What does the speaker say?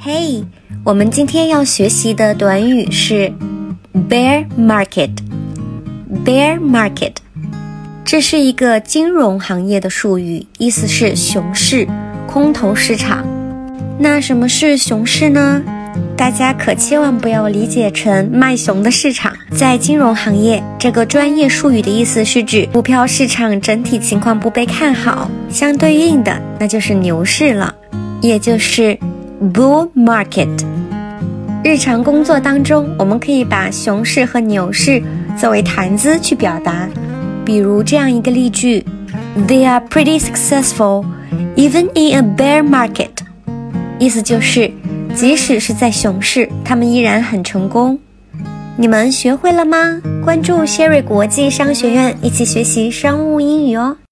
嘿，我们今天要学习的短语是 bear market。bear market，这是一个金融行业的术语，意思是熊市、空头市场。那什么是熊市呢？大家可千万不要理解成卖熊的市场。在金融行业，这个专业术语的意思是指股票市场整体情况不被看好，相对应的那就是牛市了，也就是 bull market。日常工作当中，我们可以把熊市和牛市作为谈资去表达，比如这样一个例句：They are pretty successful even in a bear market。意思就是，即使是在熊市，他们依然很成功。你们学会了吗？关注 Sherry 国际商学院，一起学习商务英语哦。